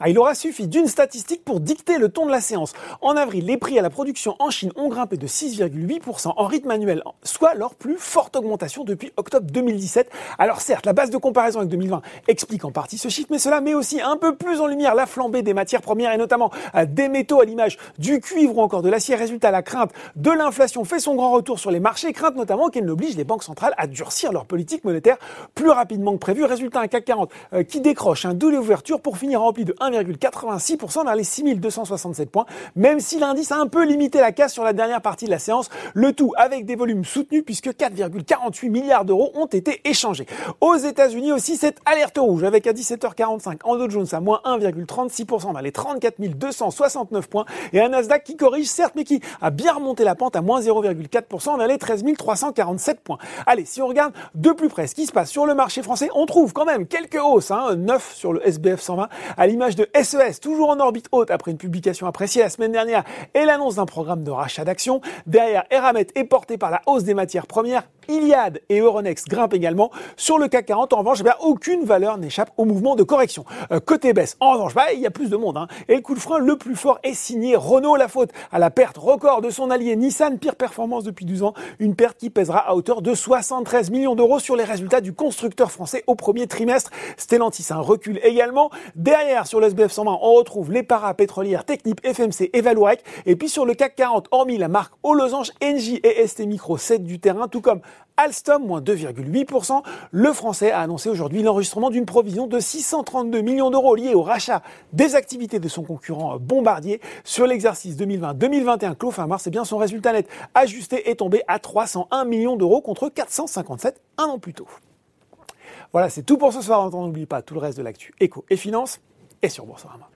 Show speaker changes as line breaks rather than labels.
Ah, il aura suffi d'une statistique pour dicter le ton de la séance. En avril, les prix à la production en Chine ont grimpé de 6,8% en rythme annuel, soit leur plus forte augmentation depuis octobre 2017. Alors certes, la base de comparaison avec 2020 explique en partie ce chiffre, mais cela met aussi un peu plus en lumière la flambée des matières premières et notamment euh, des métaux à l'image du cuivre ou encore de l'acier. Résultat, la crainte de l'inflation fait son grand retour sur les marchés, crainte notamment qu'elle n'oblige les banques centrales à durcir leur politique monétaire plus rapidement que prévu. Résultat, un CAC 40 euh, qui décroche un double ouverture pour finir rempli de 1,86% vers les 6267 points, même si l'indice a un peu limité la casse sur la dernière partie de la séance, le tout avec des volumes soutenus puisque 4,48 milliards d'euros ont été échangés. Aux États-Unis aussi, cette alerte rouge avec à 17h45 en Dow Jones à moins 1,36% vers les 34 269 points et un Nasdaq qui corrige certes mais qui a bien remonté la pente à moins 0,4% vers les 13 347 points. Allez, si on regarde de plus près ce qui se passe sur le marché français, on trouve quand même quelques hausses, hein, 9 sur le SBF 120 à l'image de SES, e toujours en orbite haute après une publication appréciée la semaine dernière et l'annonce d'un programme de rachat d'actions. Derrière, Eramet est porté par la hausse des matières premières Iliad et Euronext grimpent également. Sur le CAC 40, en revanche, eh aucune valeur n'échappe au mouvement de correction. Euh, côté baisse, en revanche, bah, il y a plus de monde. Hein. Et le coup de frein le plus fort est signé Renault. La faute à la perte record de son allié Nissan, pire performance depuis 12 ans. Une perte qui pèsera à hauteur de 73 millions d'euros sur les résultats du constructeur français au premier trimestre. Stellantis, un recul également. Derrière, sur le SBF 120, on retrouve les parapétrolières Technip, FMC et Vallourec. Et puis sur le CAC 40, hormis la marque Au Losange, Engie et ST Micro 7 du terrain, tout comme Alstom, moins 2,8%. Le français a annoncé aujourd'hui l'enregistrement d'une provision de 632 millions d'euros liée au rachat des activités de son concurrent Bombardier. Sur l'exercice 2020-2021, clos fin mars, et eh bien son résultat net ajusté est tombé à 301 millions d'euros contre 457 un an plus tôt. Voilà, c'est tout pour ce soir. N'oubliez pas tout le reste de l'actu éco et finance et sur Boursorama.